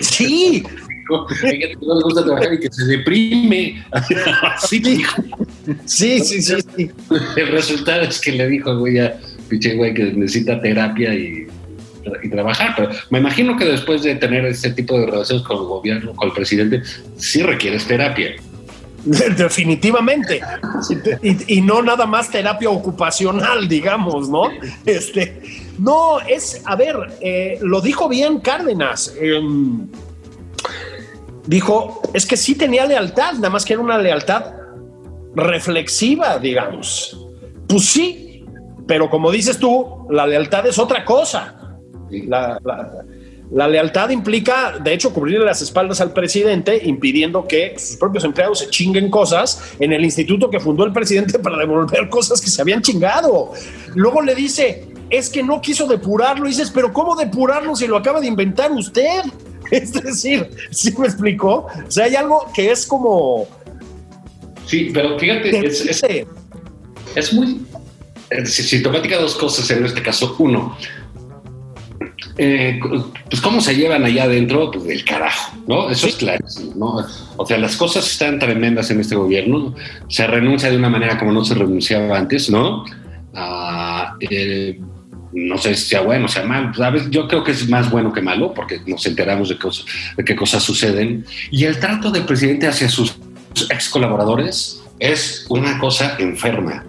Sí. hay gente que no le gusta trabajar y que se deprime. Así dijo. Sí, sí, sí, sí. El resultado es que le dijo, güey, ya, pinche güey, que necesita terapia y, y trabajar. Pero me imagino que después de tener este tipo de relaciones con el gobierno, con el presidente, sí requieres terapia. Definitivamente. Y, no nada más terapia ocupacional, digamos, ¿no? Este, no, es, a ver, eh, lo dijo bien Cárdenas. Em, dijo, es que sí tenía lealtad, nada más que era una lealtad reflexiva, digamos. Pues sí, pero como dices tú, la lealtad es otra cosa. La, lealtad implica, de hecho, cubrirle las espaldas al presidente, impidiendo que sus propios empleados se chinguen cosas en el instituto que fundó el presidente para devolver cosas que se habían chingado. Luego le dice, es que no quiso depurarlo. Y dices, pero ¿cómo depurarlo si lo acaba de inventar usted? Es decir, ¿sí me explicó? O sea, hay algo que es como... Sí, pero fíjate, es, es, muy sintomática dos cosas en este caso. Uno, eh, pues cómo se llevan allá adentro, pues del carajo, ¿no? Eso es claro, ¿no? O sea, las cosas están tremendas en este gobierno, se renuncia de una manera como no se renunciaba antes, ¿no? Ah, eh, no sé si sea bueno o sea malo, pues, yo creo que es más bueno que malo porque nos enteramos de, cosas, de qué cosas suceden. Y el trato del presidente hacia sus ex colaboradores es una cosa enferma.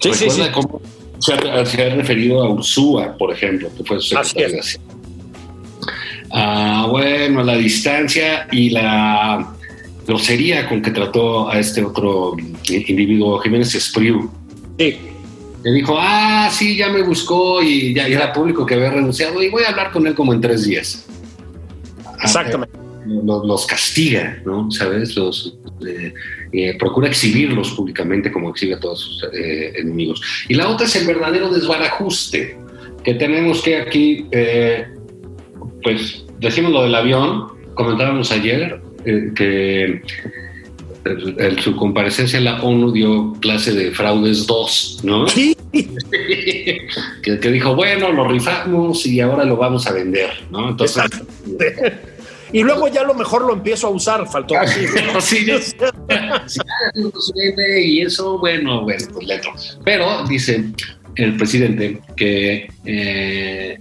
Sí, sí, sí. cómo se ha, referido a Ursúa, por ejemplo, que fue su secretario Ah, bueno, la distancia y la grosería con que trató a este otro individuo, Jiménez Espriu. Sí le dijo, ah, sí, ya me buscó y ya era público que había renunciado y voy a hablar con él como en tres días. Exactamente. Los, castiga, ¿no? ¿Sabes? Los eh, eh, procura exhibirlos públicamente como exhibe a todos sus eh, enemigos. Y la otra es el verdadero desbarajuste que tenemos que aquí, pues decimos lo del avión, comentábamos ayer que en su comparecencia en la ONU dio clase de fraudes 2, ¿no? Sí. que, dijo, bueno, lo rifamos y ahora lo vamos a vender, ¿no? Entonces. Y luego ya a lo mejor lo empiezo a usar, faltó así. sí, y eso, bueno, bueno, pues le Pero dice el presidente que eh,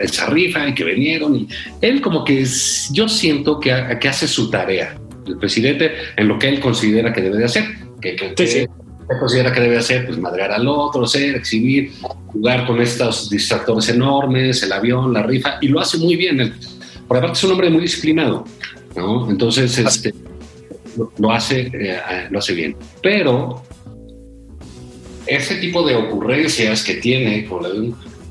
esa rifa y que vinieron y él como que yo siento que, que hace su tarea el presidente en lo que él considera que debe de hacer. Que, considera que debe hacer, pues madrear al otro, hacer, exhibir, jugar con estos distractores enormes, el avión, la rifa, y lo hace muy bien. El, por aparte es un hombre muy disciplinado, ¿no? Entonces, este, lo, hace, eh, lo hace bien. Pero ese tipo de ocurrencias que tiene,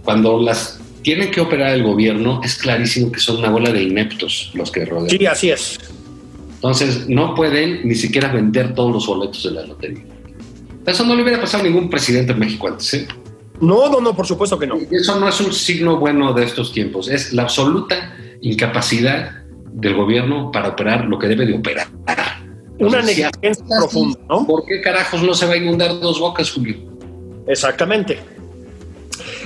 cuando las tienen que operar el gobierno, es clarísimo que son una bola de ineptos los que rodean. Sí, así es. Entonces, no pueden ni siquiera vender todos los boletos de la lotería. Eso no le hubiera pasado a ningún presidente en México antes. ¿eh? No, no, no, por supuesto que no. Eso no es un signo bueno de estos tiempos. Es la absoluta incapacidad del gobierno para operar lo que debe de operar. Una negligencia profunda, ¿no? ¿Por qué carajos no se va a inundar dos bocas, Julio? Exactamente.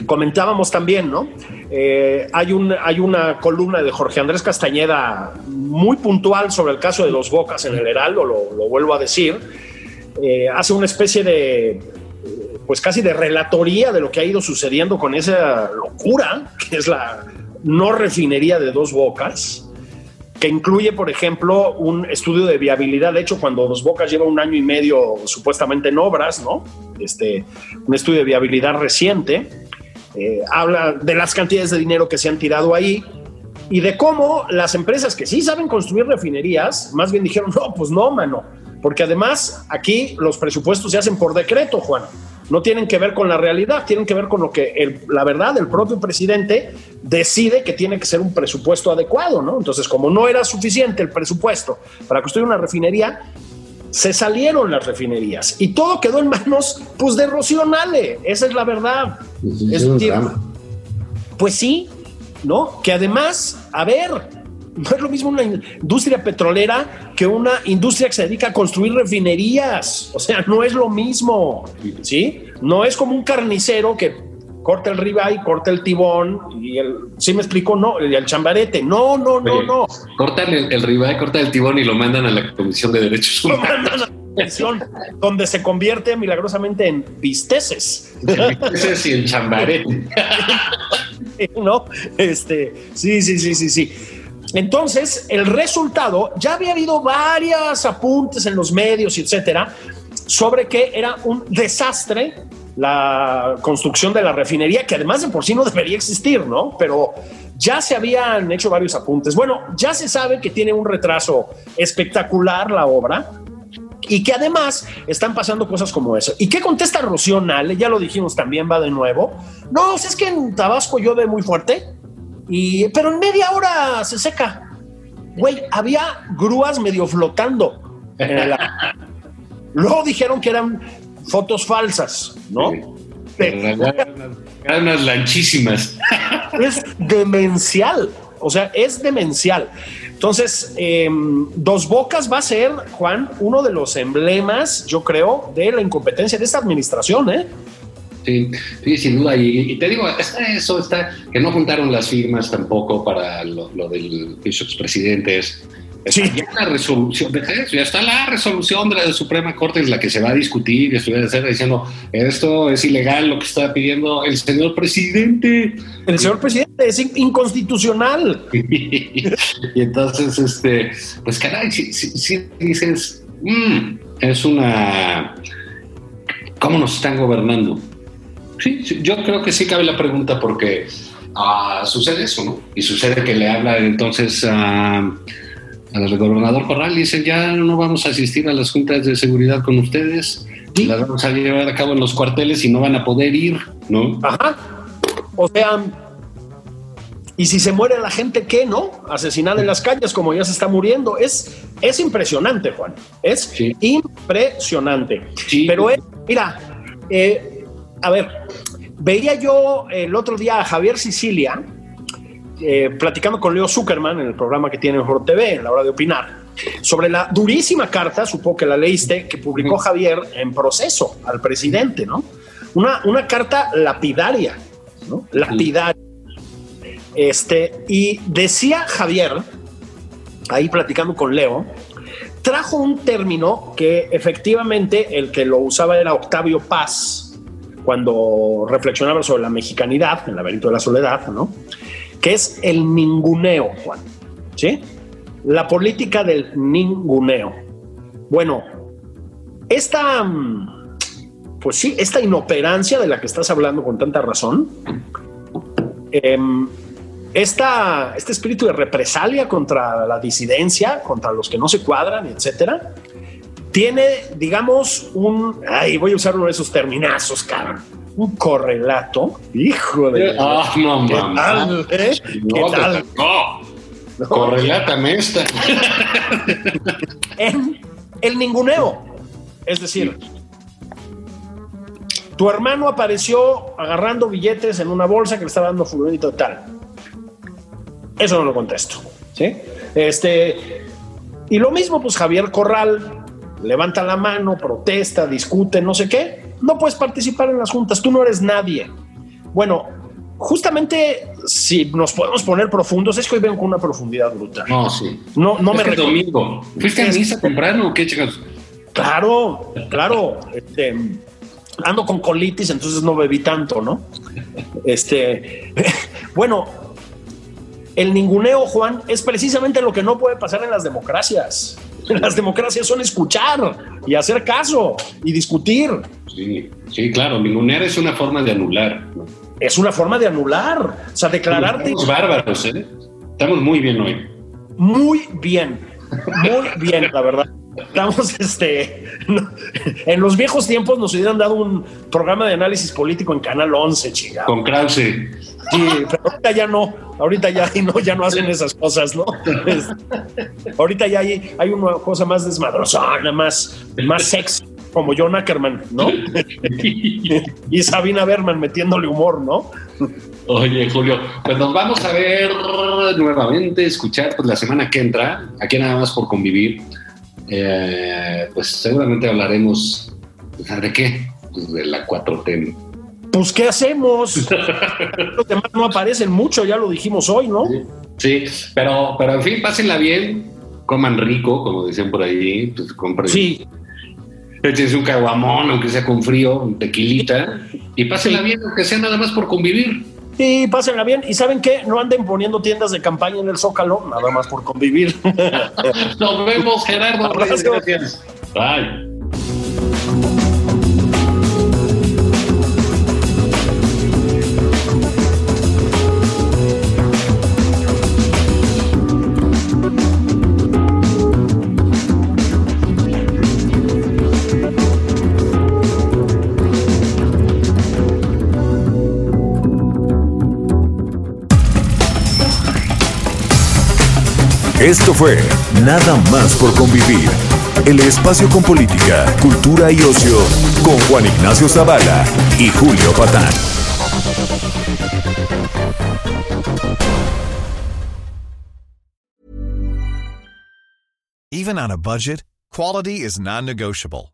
Comentábamos también, ¿no? Eh, hay, un, hay una columna de Jorge Andrés Castañeda muy puntual sobre el caso de los Bocas en el Heraldo, lo, vuelvo a decir. Eh, hace una especie de, pues casi de relatoría de lo que ha ido sucediendo con esa locura, que es la no refinería de dos bocas, que incluye, por ejemplo, un estudio de viabilidad. De hecho, cuando Dos Bocas lleva un año y medio supuestamente en obras, ¿no? Este, un estudio de viabilidad reciente, eh, habla de las cantidades de dinero que se han tirado ahí y de cómo las empresas que sí saben construir refinerías, más bien dijeron, no, pues no, mano, porque además aquí los presupuestos se hacen por decreto, Juan. No tienen que ver con la realidad, tienen que ver con lo que la verdad el propio presidente decide que tiene que ser un presupuesto adecuado, ¿no? Entonces, como no era suficiente el presupuesto para construir una refinería, se salieron las refinerías y todo quedó en manos pues de Rocío Nale, esa es la verdad. es pues sí, ¿no? Que además, a ver, no es lo mismo una industria petrolera que una industria que se dedica a construir refinerías. O sea, no es lo mismo, ¿sí? No es como un carnicero que corta el ribeye, corta el tibón y el, ¿sí me explico? No, el, chambarete. No, no, no, no. Cortan el, el ribeye, cortan el tibón y lo mandan a la Comisión de Derechos Humanos. Lo mandan a la comisión, donde se convierte milagrosamente en bisteces. Bisteces y en chambarete. ¿No? Este, sí, sí, sí, sí, sí. Entonces, el resultado, ya había habido varios apuntes en los medios, etcétera, sobre que era un desastre la construcción de la refinería, que además de por sí no debería existir, ¿no? Pero ya se habían hecho varios apuntes. Bueno, ya se sabe que tiene un retraso espectacular la obra y que además están pasando cosas como eso. ¿Y qué contesta Rocío? Ya lo dijimos también, va de nuevo. No, es que en Tabasco llueve muy fuerte, y, pero en media hora se seca. Güey, había grúas medio flotando. Luego dijeron que eran fotos falsas, ¿no? Eran unas lanchísimas. Es demencial. O sea, es demencial. Entonces, em, Dos Bocas va a ser, Juan, uno de los emblemas, yo creo, de la incompetencia de esta administración, ¿eh? Sí, sí, sin duda. Y, te digo, está eso, está que no juntaron las firmas tampoco para lo, lo del Bishops Presidentes. Sí. Ya la resolución, ya está la resolución de la Suprema Corte en la que se va a discutir, estuviera diciendo esto es ilegal lo que está pidiendo el señor presidente. El señor presidente es inconstitucional. y entonces, este, pues caray, si, dices, mm, es una, ¿cómo nos están gobernando? Sí, yo creo que sí cabe la pregunta porque uh, sucede eso, ¿no? Y sucede que le habla entonces a al gobernador Corral dicen ya no vamos a asistir a las juntas de seguridad con ustedes, las vamos a llevar a cabo en los cuarteles y no van a poder ir, ¿no? Ajá. O sea, y si se muere la gente, ¿qué, no? Asesinada en las calles como ya se está muriendo. Es, es impresionante, Juan. Es impresionante. Pero mira, eh, a ver, veía yo el otro día a Javier Sicilia, eh, platicando con Leo Zuckerman en el programa que tiene en TV, en la hora de opinar, sobre la durísima carta, supongo que la leíste, que publicó Javier en proceso al presidente, ¿no? Una, una carta lapidaria, ¿no? Lapidaria. Este, y decía Javier, ahí platicando con Leo, trajo un término que efectivamente el que lo usaba era Octavio Paz, cuando reflexionaba sobre la mexicanidad, el laberinto de la soledad, ¿no? que es el ninguneo, Juan. ¿Sí? La política del ninguneo. Bueno, esta, mm, pues sí, esta inoperancia de la que estás hablando con tanta razón, em, esta, este espíritu de represalia contra la disidencia, contra los que no se cuadran, etcétera, tiene, digamos, un. Ay, voy a usar uno de esos terminazos, cabrón un correlato. Hijo de. Ah, no, ¿Qué tal? Eh? No, ¿Qué tal? No. Correlátame esta. en el ninguneo. Es decir, tu hermano apareció agarrando billetes en una bolsa que le estaba dando fulanito tal. Eso no lo contesto. ¿sí? Este, y lo mismo, pues Javier Corral levanta la mano, protesta, discute, no sé qué no puedes participar en las juntas, tú no eres nadie. Bueno, justamente si nos podemos poner profundos, es que hoy vengo con una profundidad brutal. No, sí. No, no me domingo. ¿Fuiste a misa temprano o qué, chicos? Claro, claro. Este, ando con colitis, entonces no bebí tanto, ¿no? Este, bueno, el ninguneo, Juan, es precisamente lo que no puede pasar en las democracias. Las democracias son escuchar y hacer caso y discutir. Sí, sí, claro, ningunear es una forma de anular. Es una forma de anular, o sea, declararte. Estamos bárbaros, ¿eh? Estamos muy bien hoy. Muy bien, muy bien, la verdad. Estamos, este, en los viejos tiempos nos hubieran dado un programa de análisis político en Canal 11, chica. Con Krause. Sí, pero ahorita ya no, ahorita ya no, ya no hacen esas cosas, ¿no? ahorita ya hay, hay una cosa más desmadrosona, más, más sexy, como John Ackerman, ¿no? y Sabina Berman metiéndole humor, ¿no? Oye, Julio, pues nos vamos a ver nuevamente, escuchar pues, la semana que entra, aquí nada más por convivir. Eh, pues seguramente hablaremos de qué, pues, de la 4T pues ¿qué hacemos? Los demás no aparecen mucho, ya lo dijimos hoy, ¿no? Sí, pero, pero en fin, pásenla bien, coman rico, como decían por ahí, pues compren. Sí. Échense un caguamón, aunque sea con frío, un tequilita, y pásenla bien, aunque sea nada más por convivir. Sí, pásenla bien. ¿Y saben qué? No anden poniendo tiendas de campaña en el Zócalo, nada más por convivir. Nos vemos, Gerardo. Gracias. Bye. Esto fue Nada más por convivir. El espacio con política, cultura y ocio con Juan Ignacio Zavala y Julio Patán. Even on a budget, quality is non-negotiable.